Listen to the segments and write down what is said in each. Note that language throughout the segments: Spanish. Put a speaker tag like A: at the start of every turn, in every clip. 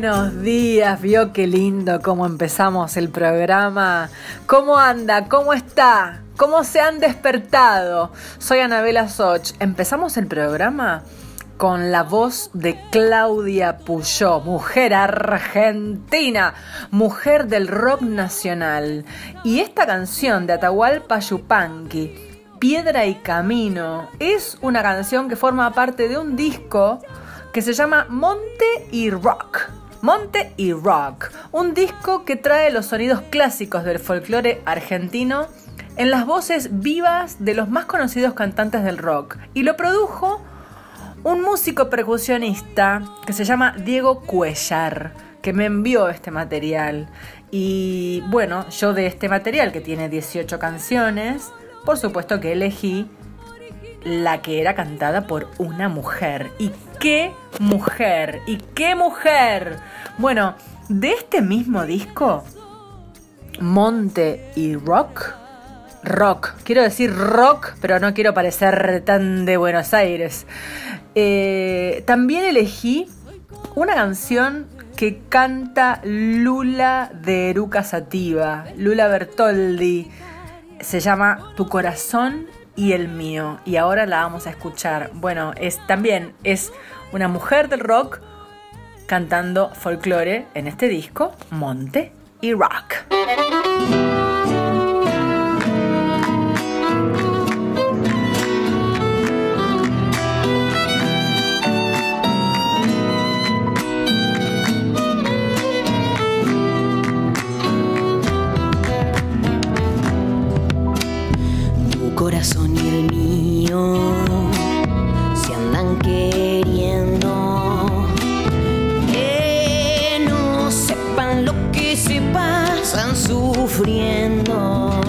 A: Buenos días, vio qué lindo cómo empezamos el programa. ¿Cómo anda? ¿Cómo está? ¿Cómo se han despertado? Soy Anabela Soch. Empezamos el programa con la voz de Claudia Puyó, mujer argentina, mujer del rock nacional. Y esta canción de Atahualpa Yupanqui, Piedra y Camino, es una canción que forma parte de un disco que se llama Monte y Rock. Monte y Rock, un disco que trae los sonidos clásicos del folclore argentino en las voces vivas de los más conocidos cantantes del rock y lo produjo un músico percusionista que se llama Diego Cuellar, que me envió este material. Y bueno, yo de este material que tiene 18 canciones, por supuesto que elegí la que era cantada por una mujer. ¿Y qué mujer? ¿Y qué mujer? Bueno, de este mismo disco, Monte y Rock, rock, quiero decir rock, pero no quiero parecer tan de Buenos Aires. Eh, también elegí una canción que canta Lula de Eruca Sativa, Lula Bertoldi. Se llama Tu corazón y el mío. Y ahora la vamos a escuchar. Bueno, es también es una mujer del rock cantando folclore en este disco, Monte y Rock.
B: Corazón y el mío se andan queriendo. Que no sepan lo que se pasan sufriendo.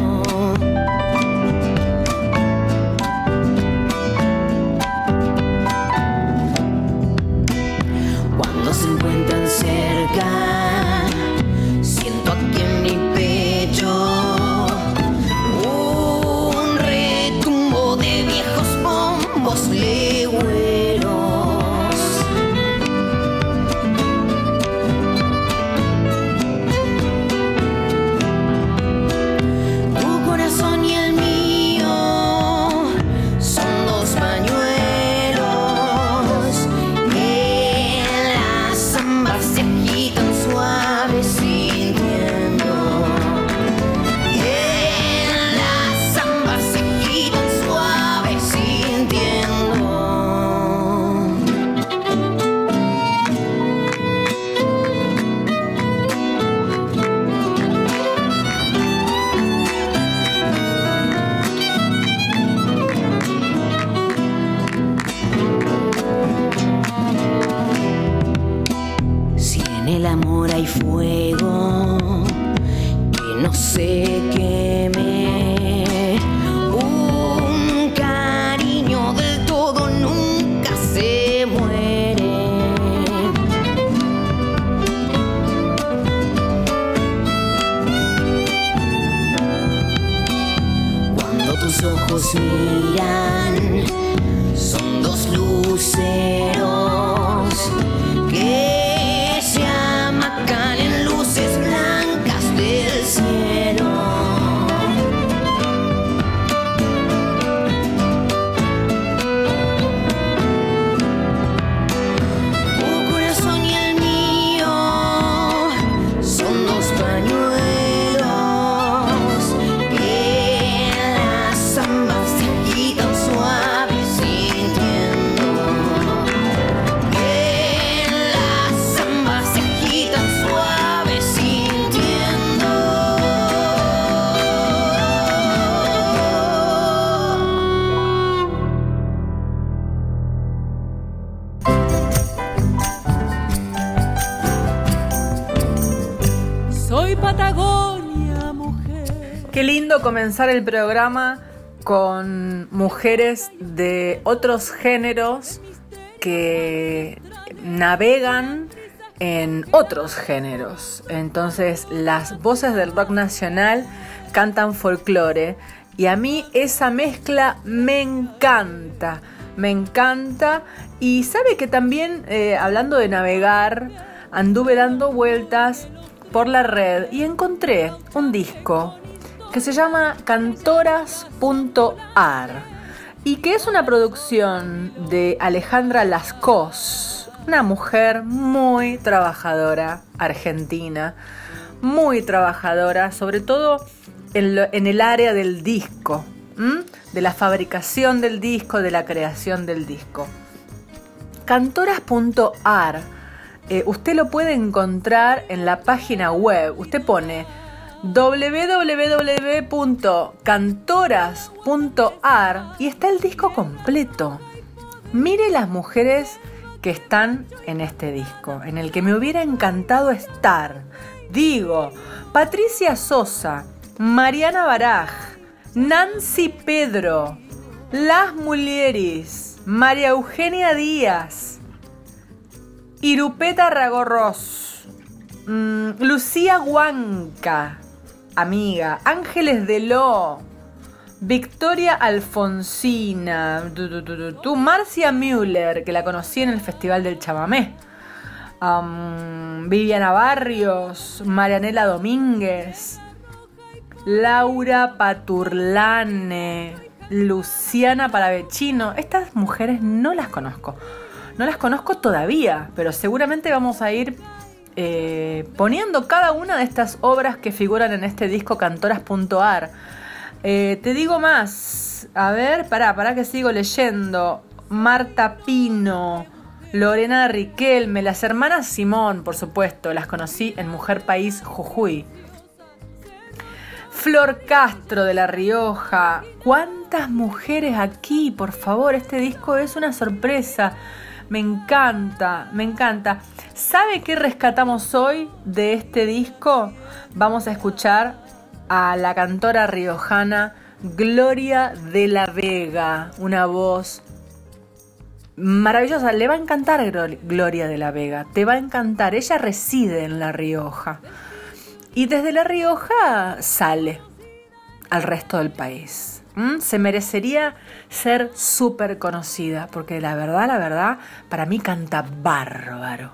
B: El
A: programa con mujeres de otros géneros que navegan en otros géneros. Entonces las voces del rock nacional cantan folclore y a mí esa mezcla me encanta, me encanta y sabe que también eh, hablando de navegar anduve dando vueltas por la red y encontré un disco que se llama cantoras.ar y que es una producción de Alejandra Lascos, una mujer muy trabajadora argentina, muy trabajadora, sobre todo en, el área del disco, de la fabricación del disco, de la creación del disco. Cantoras.ar, eh, usted lo puede encontrar en la página web. Usted pone www.cantoras.ar y está el disco completo. Mire las mujeres que están en este disco, en el que me hubiera encantado estar. Digo, Patricia Sosa, Mariana Baraj, Nancy Pedro, Las Mulieris, María Eugenia Díaz, Irupeta Ragorros, mm, Lucía Huanca, amiga, Ángeles de Lo, Victoria Alfonsina, tu, Marcia Müller, que la conocí en el Festival del Chamamé, Am, Viviana Barrios, Marianela Domínguez, Laura Paturlane, Luciana Paravecino. Estas mujeres no las conozco. No las conozco todavía, pero seguramente vamos a ir eh, poniendo cada una de estas obras que figuran en este disco cantoras.ar. Eh, te digo más. A ver, pará, pará que sigo leyendo. Marta Pino, Lorena Riquelme, las hermanas Simón, por supuesto, las conocí en Mujer País Jujuy. Flor Castro de La Rioja. ¿Cuántas mujeres aquí? Por favor, este disco es una sorpresa. Me encanta, me encanta. ¿Sabe qué rescatamos hoy de este disco? Vamos a escuchar a la cantora riojana Gloria de la Vega, una voz maravillosa. Le va a encantar Glo- Gloria de la Vega, te va a encantar. Ella reside en La Rioja. Y desde La Rioja sale al resto del país. Se merecería ser súper conocida, porque la verdad, la verdad, para mí canta bárbaro.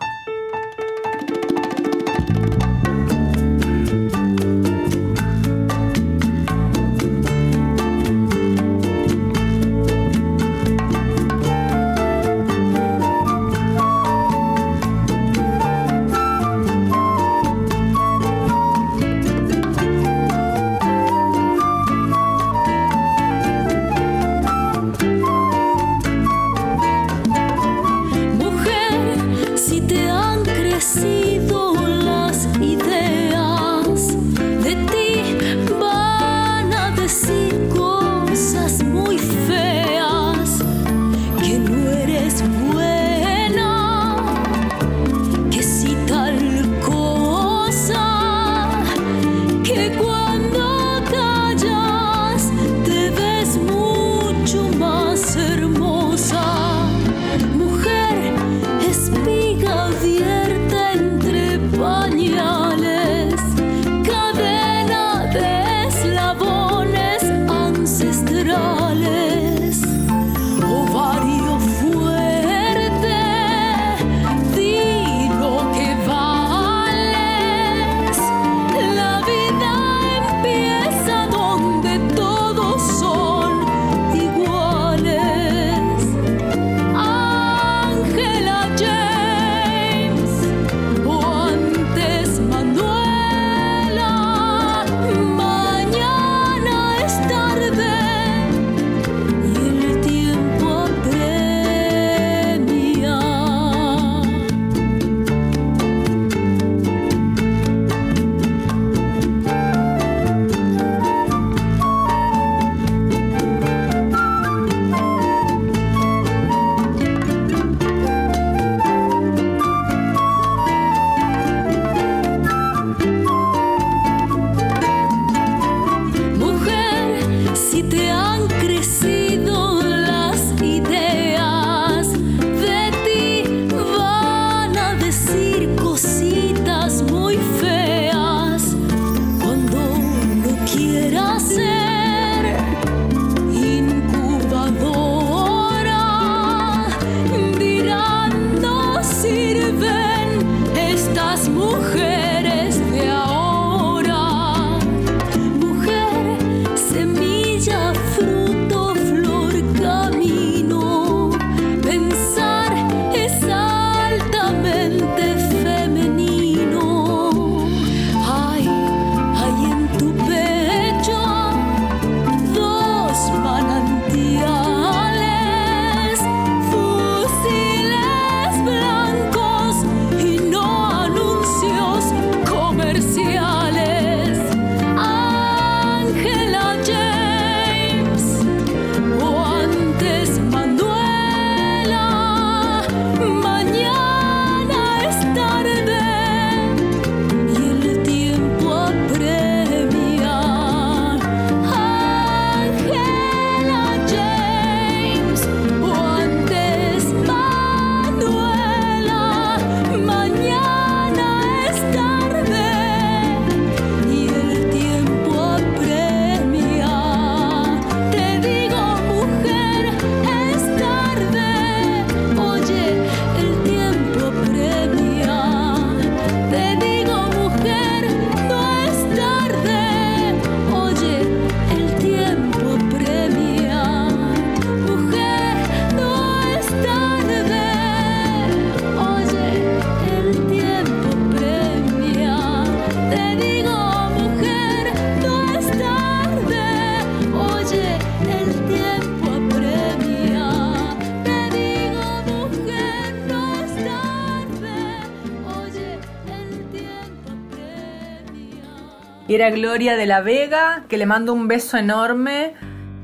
A: Era Gloria de la Vega, que le mando un beso enorme.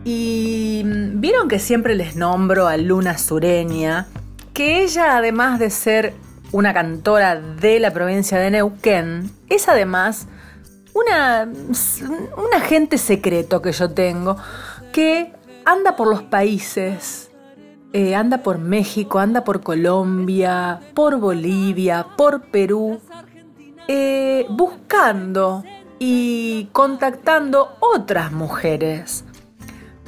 A: Y mm, vieron que siempre les nombro a Luna Sureña, que ella además de ser una cantora de la provincia de Neuquén, es además una, un agente secreto que yo tengo, que anda por los países, eh, anda por México, anda por Colombia, por Bolivia, por Perú, eh, buscando y contactando otras mujeres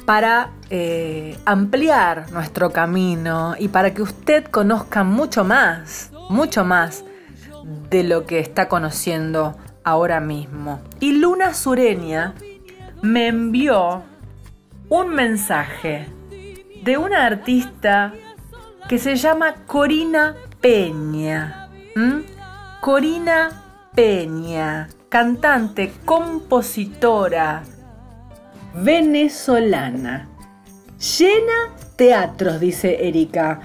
A: para eh, ampliar nuestro camino y para que usted conozca mucho más, mucho más de lo que está conociendo ahora mismo. Y Luna Sureña me envió un mensaje de una artista que se llama Corina Peña. Corina Peña, cantante, compositora venezolana. Llena teatros, dice Erika.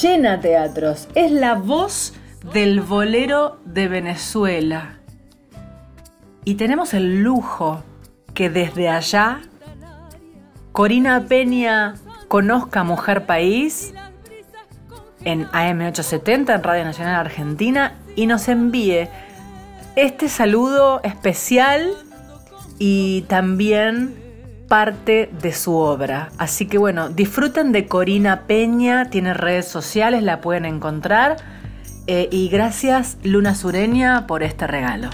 A: Llena teatros. Es la voz del bolero de Venezuela. Y tenemos el lujo que desde allá Corina Peña conozca Mujer País en AM870, en Radio Nacional Argentina, y nos envíe este saludo especial y también parte de su obra. Así que bueno, disfruten de Corina Peña, tiene redes sociales, la pueden encontrar. Eh, y gracias Luna Sureña por este regalo.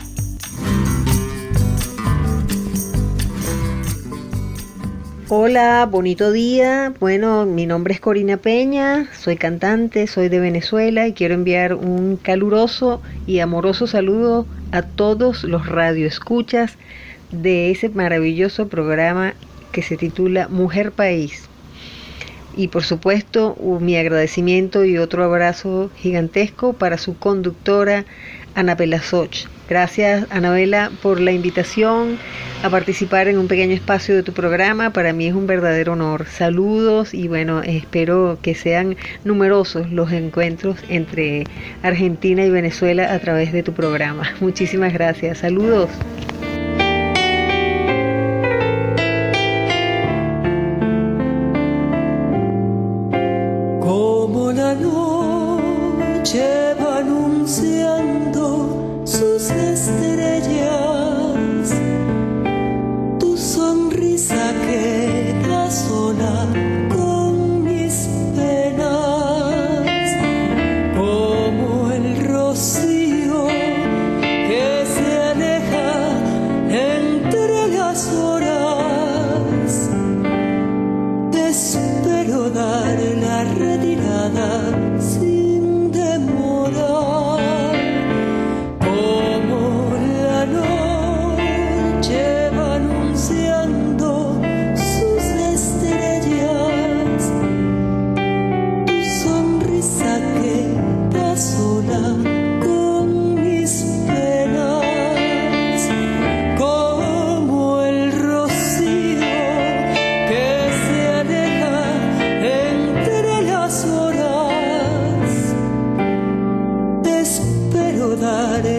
C: Hola, bonito día. Bueno, mi nombre es Corina Peña, soy cantante, soy de Venezuela y quiero enviar un caluroso y amoroso saludo a todos los radioescuchas de ese maravilloso programa que se titula Mujer País. Y por supuesto, mi agradecimiento y otro abrazo gigantesco para su conductora Anabela Soch. Gracias, Anabela, por la invitación a participar en un pequeño espacio de tu programa. Para mí es un verdadero honor. Saludos y bueno, espero que sean numerosos los encuentros entre Argentina y Venezuela a través de tu programa. Muchísimas gracias. Saludos.
D: Que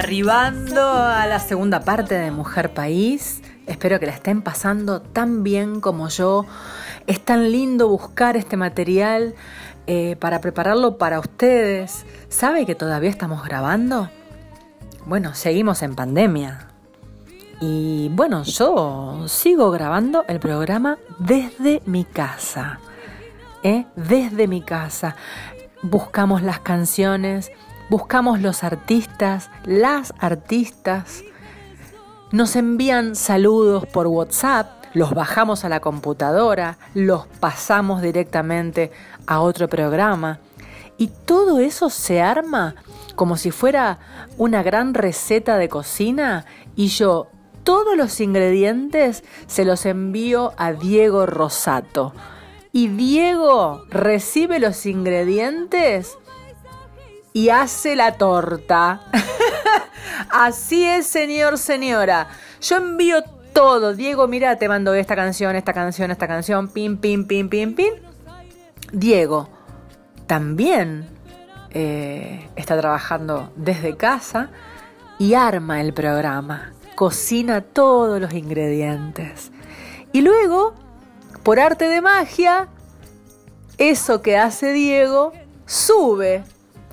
A: Arribando a la segunda parte de Mujer País, espero que la estén pasando tan bien como yo. Es tan lindo buscar este material eh, para prepararlo para ustedes. ¿Sabe que todavía estamos grabando? Bueno, seguimos en pandemia. Y bueno, yo sigo grabando el programa desde mi casa. ¿eh? Desde mi casa. Buscamos las canciones, buscamos los artistas, las artistas. Nos envían saludos por WhatsApp, los bajamos a la computadora, los pasamos directamente a otro programa. Y todo eso se arma como si fuera una gran receta de cocina y yo todos los ingredientes se los envío a Diego Rosato. Y Diego recibe los ingredientes y hace la torta. Así es, señor, señora. Yo envío todo. Diego, mira, te mando esta canción, esta canción, esta canción. Pim, pim, pim, pim, pim. Diego también eh, está trabajando desde casa y arma el programa. Cocina todos los ingredientes. Y luego, por arte de magia, eso que hace Diego sube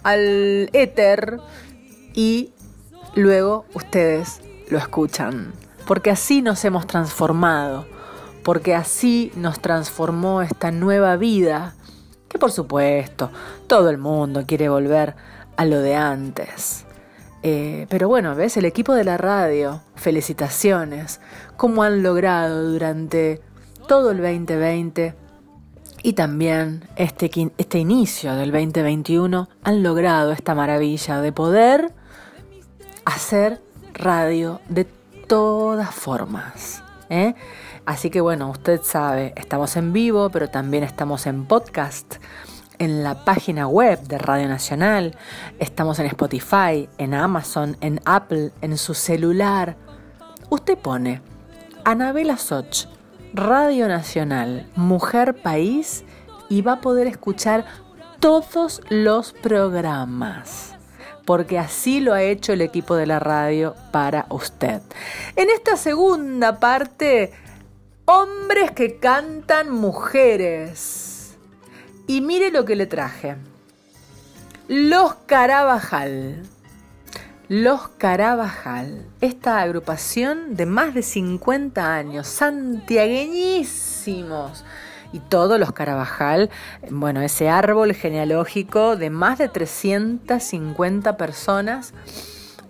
A: al éter y luego ustedes lo escuchan. Porque así nos hemos transformado, porque así nos transformó esta nueva vida, que por supuesto todo el mundo quiere volver a lo de antes. Eh, pero bueno, ves, el equipo de la radio, felicitaciones, cómo han logrado durante todo el 2020 y también este, este inicio del 2021, han logrado esta maravilla de poder hacer radio de todas formas. ¿eh? Así que bueno, usted sabe, estamos en vivo, pero también estamos en podcast, en la página web de Radio Nacional, estamos en Spotify, en Amazon, en Apple, en su celular. Usted pone Anabela Soch, Radio Nacional, Mujer País y va a poder escuchar todos los programas porque así lo ha hecho el equipo de la radio para usted. En esta segunda parte, hombres que cantan mujeres. Y mire lo que le traje. Los Carabajal. Los Carabajal, esta agrupación de más de 50 años, santiagueñísimos. Y todos los Carabajal, bueno, ese árbol genealógico de más de 350 personas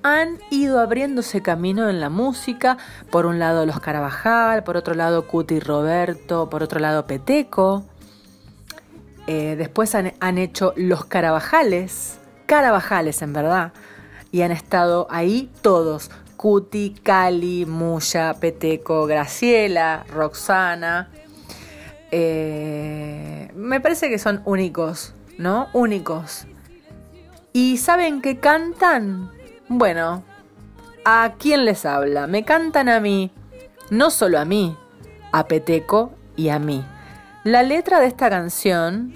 A: han ido abriéndose camino en la música. Por un lado los Carabajal, por otro lado Cuti Roberto, por otro lado Peteco. Eh, después han, han hecho los Carabajales, Carabajales en verdad, y han estado ahí todos. Cuti, Cali, Muya, Peteco, Graciela, Roxana. Eh, me parece que son únicos, ¿no? Únicos. ¿Y saben qué cantan? Bueno, ¿a quién les habla? Me cantan a mí, no solo a mí, a Peteco y a mí. La letra de esta canción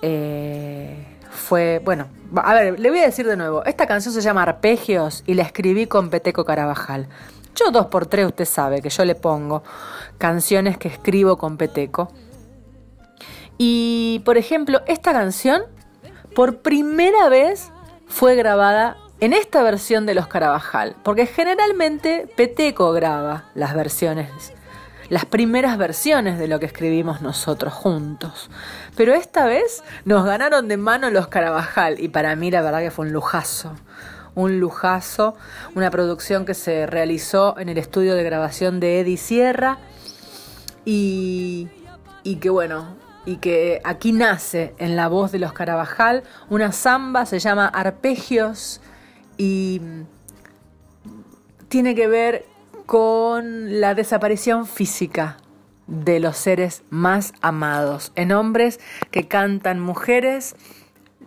A: eh, fue, bueno, a ver, le voy a decir de nuevo, esta canción se llama Arpegios y la escribí con Peteco Carabajal. Yo dos por tres, usted sabe que yo le pongo canciones que escribo con Peteco. Y, por ejemplo, esta canción, por primera vez, fue grabada en esta versión de Los Carabajal, porque generalmente Peteco graba las versiones, las primeras versiones de lo que escribimos nosotros juntos. Pero esta vez nos ganaron de mano Los Carabajal y para mí la verdad que fue un lujazo. Un lujazo, una producción que se realizó en el estudio de grabación de Eddie Sierra y, y que bueno, y que aquí nace en la voz de los Carabajal una samba, se llama Arpegios y tiene que ver con la desaparición física de los seres más amados, en hombres que cantan mujeres,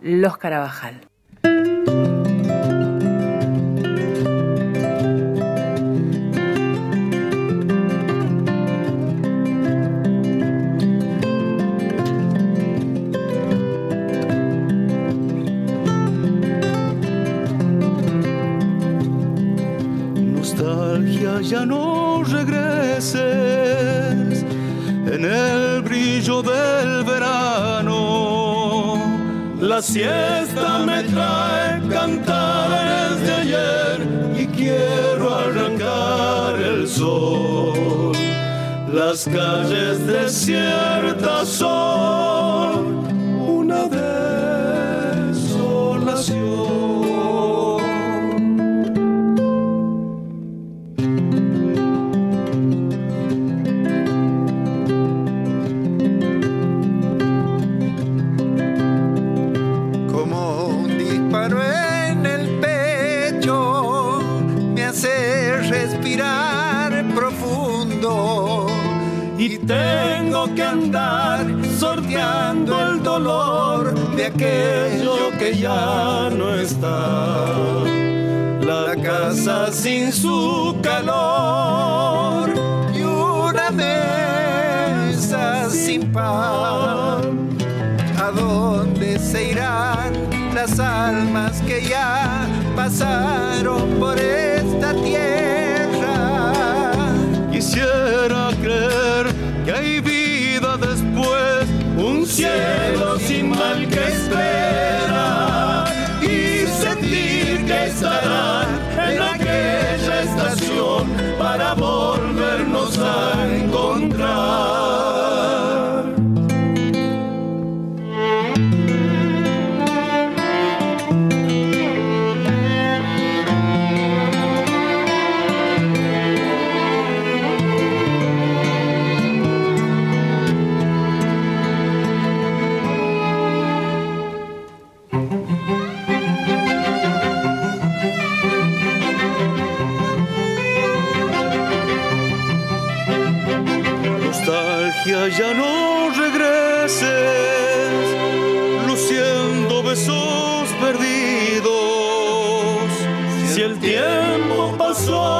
A: los Carabajal.
E: Siesta me trae cantares de ayer y quiero arrancar el sol. Las calles desiertas son perdidos. Si el tiempo pasó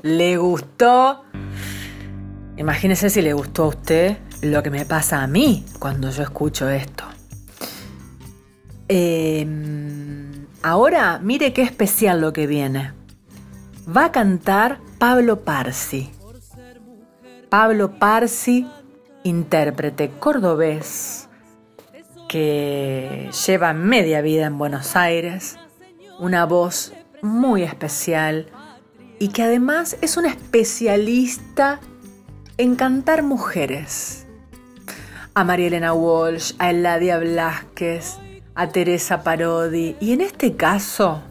A: ¿Le gustó? Imagínese si le gustó a usted lo que me pasa a mí cuando yo escucho esto. Eh, ahora, mire qué especial lo que viene. Va a cantar Pablo Parsi. Pablo Parsi, intérprete cordobés que lleva media vida en Buenos Aires, una voz muy especial y que además es un especialista en cantar mujeres. A María Elena Walsh, a Eladia Blasquez, a Teresa Parodi. Y en este caso,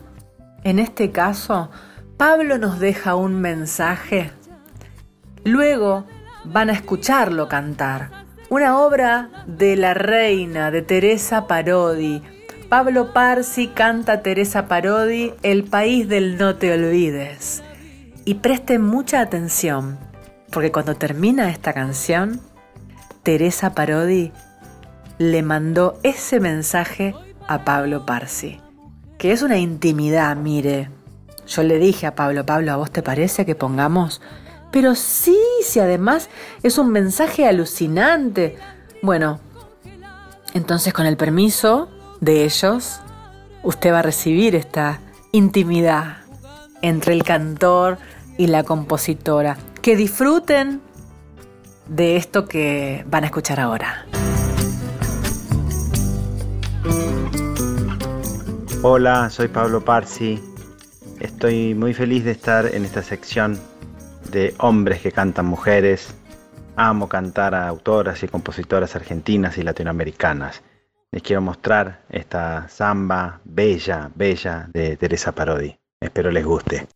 A: en este caso, Pablo nos deja un mensaje. Luego van a escucharlo cantar. Una obra de la reina de Teresa Parodi. Pablo Parsi canta Teresa Parodi, El país del no te olvides. Y presten mucha atención, porque cuando termina esta canción, Teresa Parodi le mandó ese mensaje a Pablo Parsi, que es una intimidad, mire. Yo le dije a Pablo, Pablo, ¿a vos te parece que pongamos? Pero sí, si además es un mensaje alucinante. Bueno, entonces con el permiso de ellos, usted va a recibir esta intimidad entre el cantor y la compositora. Que disfruten de esto que van a escuchar ahora.
F: Hola, soy Pablo Parsi. Estoy muy feliz de estar en esta sección de hombres que cantan mujeres. Amo cantar a autoras y compositoras argentinas y latinoamericanas. Les quiero mostrar esta samba bella, bella de Teresa Parodi. Espero les guste.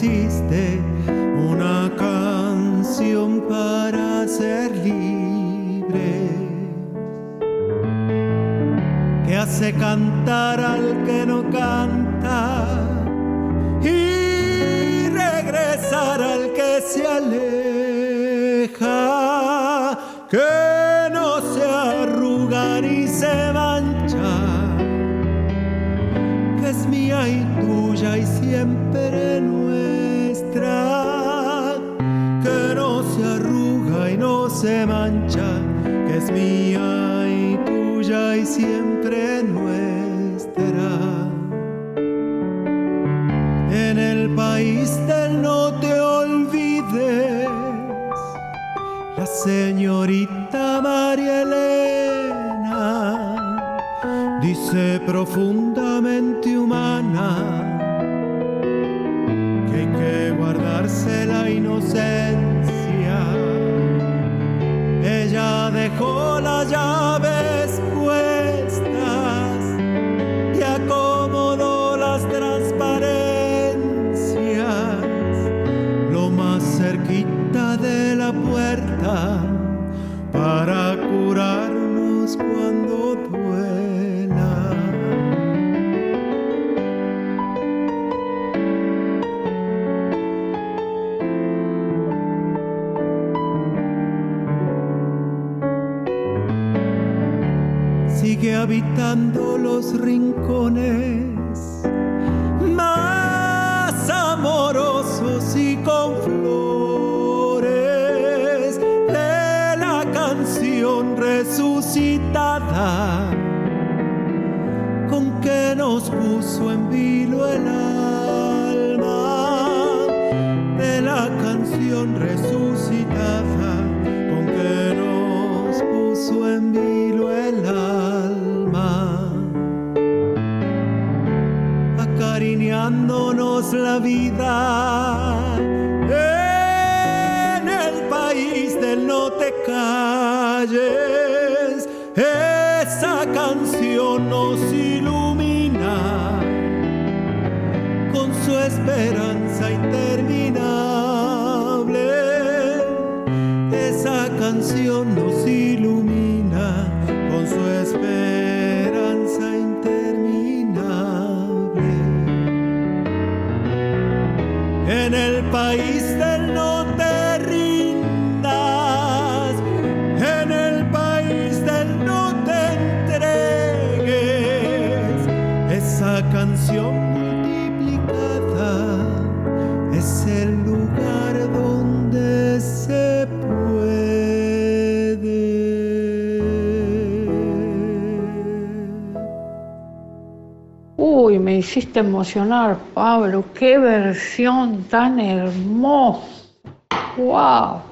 G: Existe una canción para ser libre que hace cantar al que no se mancha, que es mía y tuya y siempre nuestra. En el país del no te olvides, la señorita María Elena dice profundamente canción multiplicada es el lugar donde se puede.
H: Uy, me hiciste emocionar, Pablo. Qué versión tan hermosa. ¡Wow!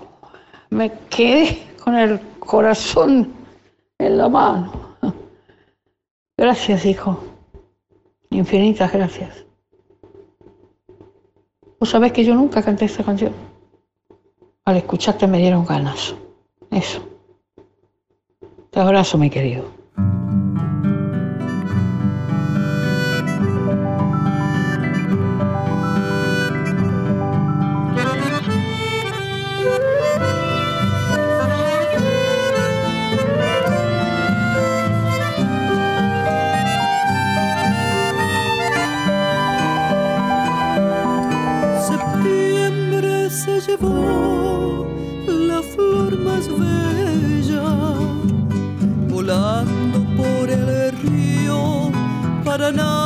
H: Me quedé con el corazón en la mano. Gracias, hijo. Infinitas gracias. Vos sabés que yo nunca canté esta canción. Al escucharte me dieron ganas. Eso. Te abrazo, mi querido.
I: No.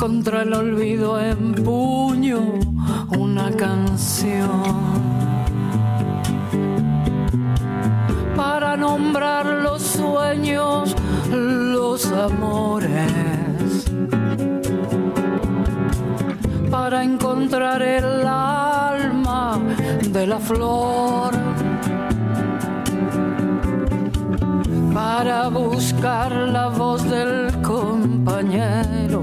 J: Contra el olvido empuño una canción. Para nombrar los sueños, los amores. Para encontrar el alma de la flor para buscar la voz del compañero.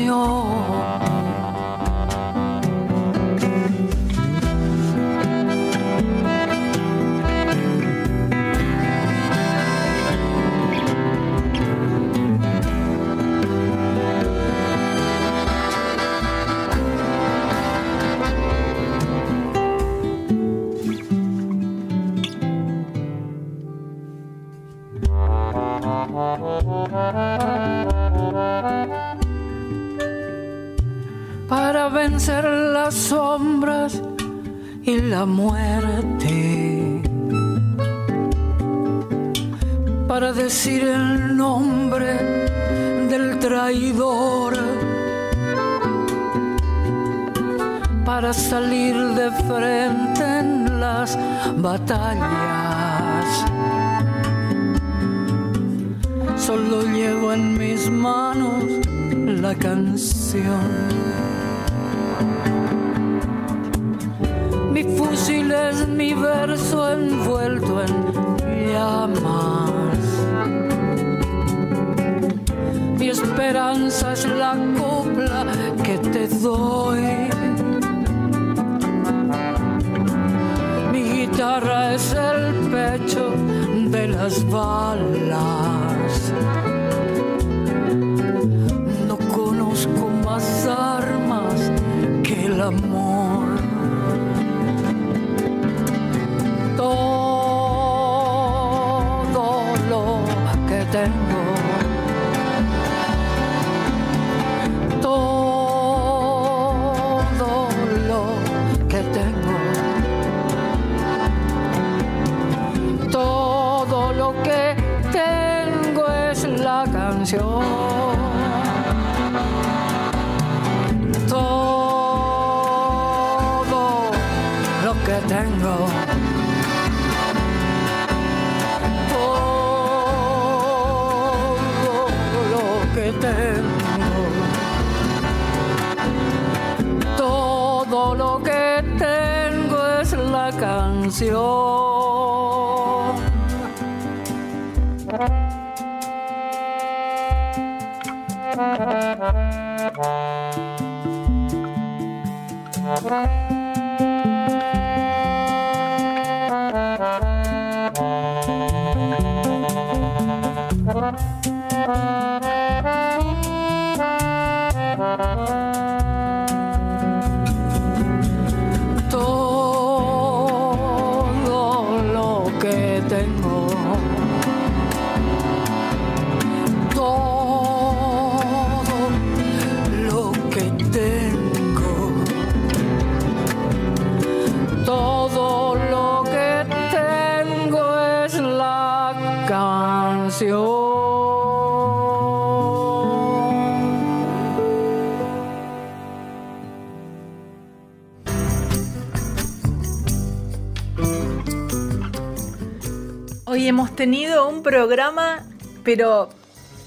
J: canción. Vencer las sombras y la muerte. Para decir el nombre del traidor. Para salir de frente en las batallas solo llevo en mis manos la canción. Fusil es mi verso envuelto en llamas. Mi esperanza es la copla que te doy. Mi guitarra es el pecho de las balas. Todo lo que tengo. Todo lo que tengo. Todo lo que tengo es la canción. Todo
A: hemos tenido un programa, pero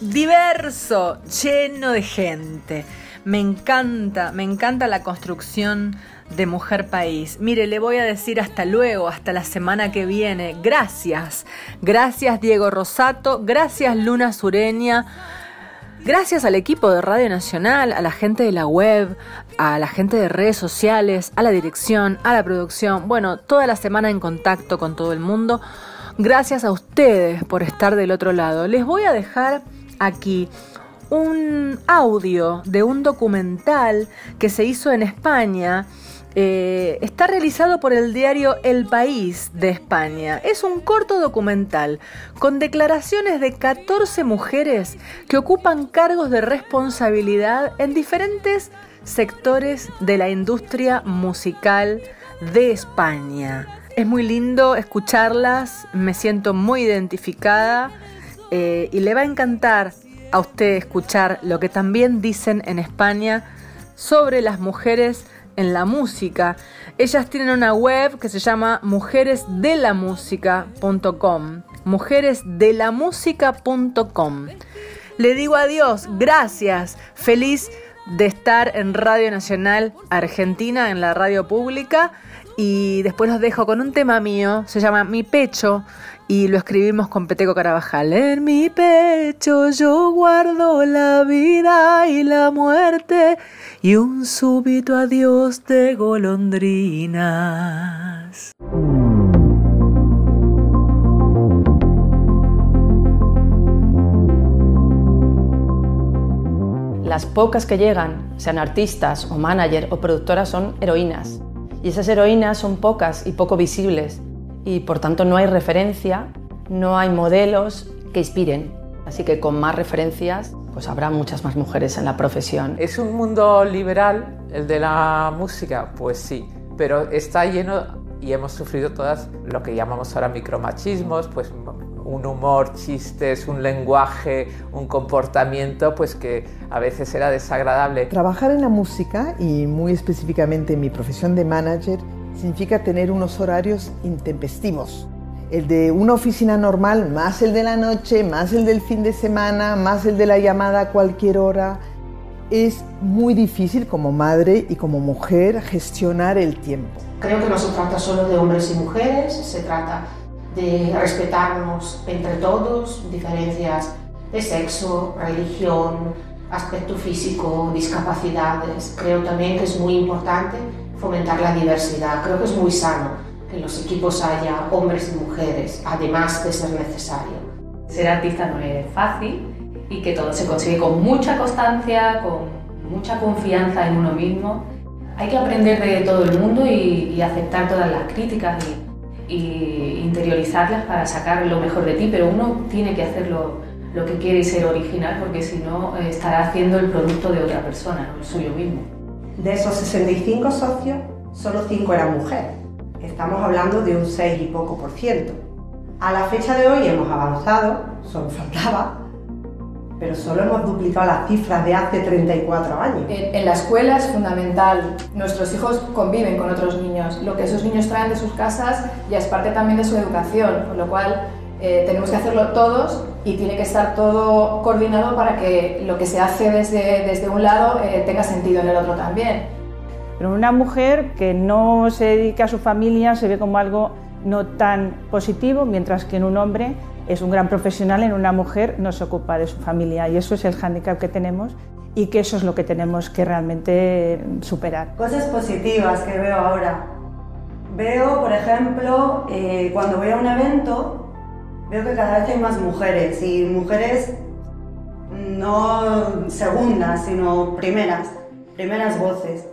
A: diverso, lleno de gente. Me encanta, me encanta la construcción de Mujer País. Mire, le voy a decir hasta luego, hasta la semana que viene. Gracias. Gracias Diego Rosato, gracias Luna Sureña. Gracias al equipo de Radio Nacional, a la gente de la web, a la gente de redes sociales, a la dirección, a la producción. Bueno, toda la semana en contacto con todo el mundo. Gracias a ustedes por estar del otro lado. Les voy a dejar aquí un audio de un documental que se hizo en España. Eh, está realizado por el diario El País de España. Es un corto documental con declaraciones de 14 mujeres que ocupan cargos de responsabilidad en diferentes sectores de la industria musical de España. Es muy lindo escucharlas, me siento muy identificada eh, y le va a encantar a usted escuchar lo que también dicen en España sobre las mujeres en la música. Ellas tienen una web que se llama mujeresdelamusica.com. Mujeresdelamusica.com. Le digo adiós, gracias, feliz de estar en Radio Nacional Argentina, en la radio pública. Y después los dejo con un tema mío, se llama Mi Pecho, y lo escribimos con Peteco Carabajal. En mi pecho yo guardo la vida y la muerte y un súbito adiós de golondrinas.
K: Las pocas que llegan, sean artistas o manager o productoras, son heroínas. Y esas heroínas son pocas y poco visibles. Y por tanto no hay referencia, no hay modelos que inspiren. Así que con más referencias, pues habrá muchas más mujeres en la profesión.
L: ¿Es un mundo liberal el de la música? Pues sí, pero está lleno y hemos sufrido todas lo que llamamos ahora micromachismos, pues un humor, chistes, un lenguaje, un comportamiento, pues que a veces era desagradable.
M: Trabajar en la música y muy específicamente en mi profesión de manager significa tener unos horarios intempestivos. El de una oficina normal, más el de la noche, más el del fin de semana, más el de la llamada a cualquier hora. Es muy difícil como madre y como mujer gestionar el tiempo.
N: Creo que no se trata solo de hombres y mujeres, se trata de respetarnos entre todos, diferencias de sexo, religión, aspecto físico, discapacidades. Creo también que es muy importante fomentar la diversidad. Creo que es muy sano que en los equipos haya hombres y mujeres, además de ser necesario.
O: Ser artista no es fácil y que todo se consigue con mucha constancia, con mucha confianza en uno mismo. Hay que aprender de todo el mundo y, aceptar todas las críticas y, interiorizarlas para sacar lo mejor de ti, pero uno tiene que hacer lo, lo que quiere y ser original porque si no eh, estará haciendo el producto de otra persona, no el suyo mismo.
P: De esos 65 socios, solo 5 eran mujeres. Estamos hablando de un 6 y poco por ciento. A la fecha de hoy hemos avanzado, solo faltaba, pero solo hemos duplicado las cifras de hace 34 años.
Q: En, en, la escuela es fundamental. Nuestros hijos conviven con otros niños. Lo que esos niños traen de sus casas ya es parte también de su educación, con lo cual eh, tenemos que hacerlo todos y tiene que estar todo coordinado para que lo que se hace desde, desde un lado eh, tenga sentido en el otro también.
R: Pero una mujer que no se dedica a su familia se ve como algo no tan positivo, mientras que en un hombre es un gran profesional, en una mujer no se ocupa de su familia y eso es el hándicap que tenemos y que eso es lo que tenemos que realmente superar.
S: Cosas positivas que veo ahora. Veo, por ejemplo, eh, cuando voy a un evento, veo que cada vez hay más mujeres y mujeres no segundas, sino primeras, primeras voces,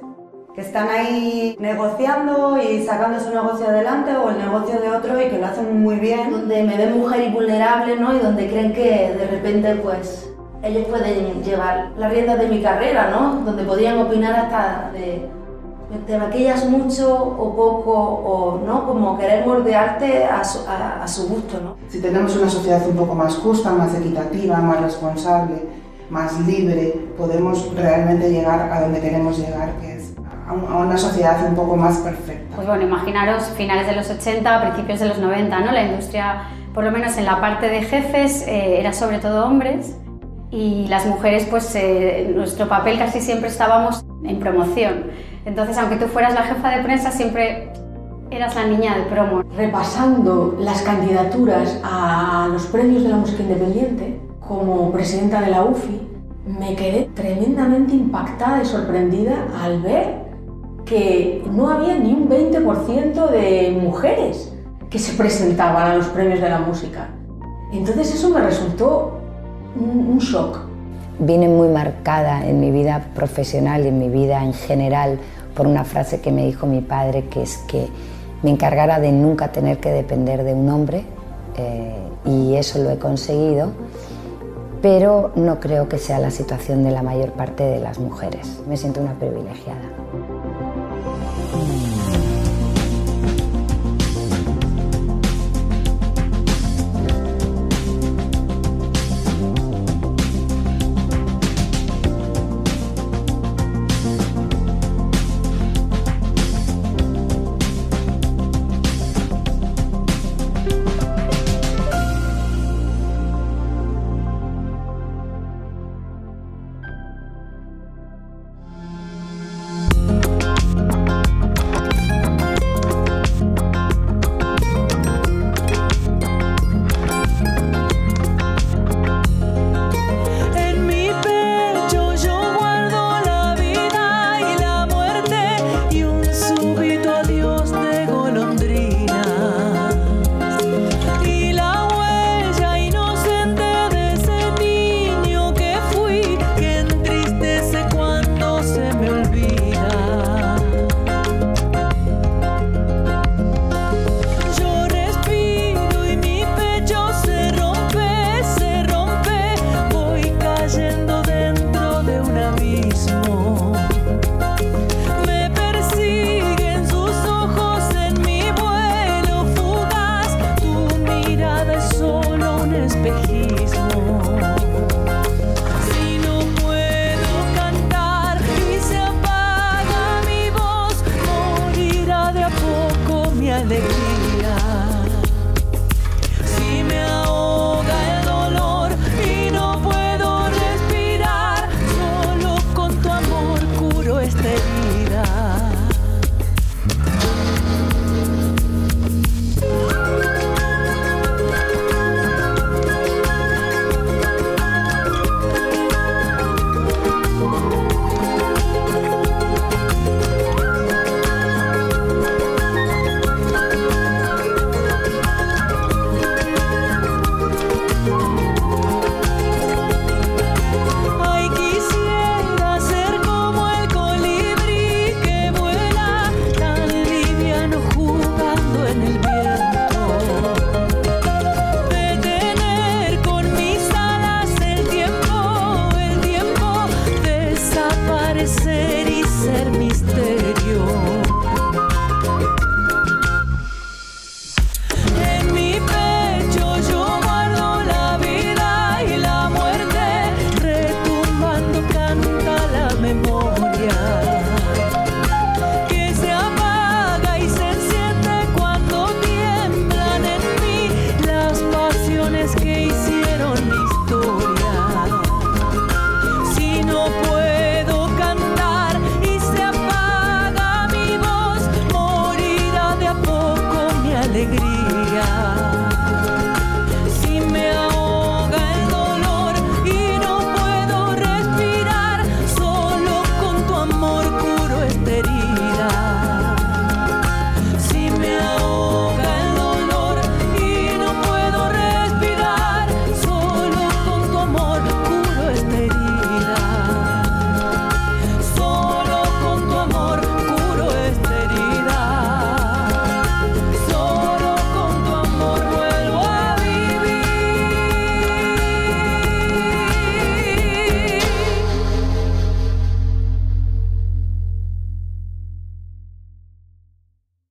S: están ahí negociando y sacando su negocio adelante o el negocio de otro y que lo hacen muy bien.
T: Donde me ven mujer y vulnerable, ¿no? Y donde creen que de repente, pues, ellos pueden llevar la rienda de mi carrera, ¿no? Donde podían opinar hasta de te maquillas mucho o poco o no como querer moldearte a su, a, a su gusto no
U: si tenemos una sociedad un poco más justa más equitativa más responsable más libre podemos realmente llegar a donde queremos llegar que a una sociedad un poco más perfecta.
V: Pues bueno imaginaros finales de los 80 principios de los 90 no la industria por lo menos en la parte de jefes eh, era sobre todo hombres y las mujeres pues eh, nuestro papel casi siempre estábamos en promoción. Entonces, aunque tú fueras la jefa de prensa, siempre eras la niña de promo.
W: Repasando las candidaturas a los premios de la música independiente, como presidenta de la UFI, me quedé tremendamente impactada y sorprendida al ver que no había ni un 20% de mujeres que se presentaban a los premios de la música. Entonces eso me resultó un, un shock
X: vine muy marcada en mi vida profesional y en mi vida en general por una frase que me dijo mi padre, que es que me encargara de nunca tener que depender de un hombre, eh, y eso lo he conseguido, pero no creo que sea la situación de la mayor parte de las mujeres. Me siento una privilegiada.
A: Y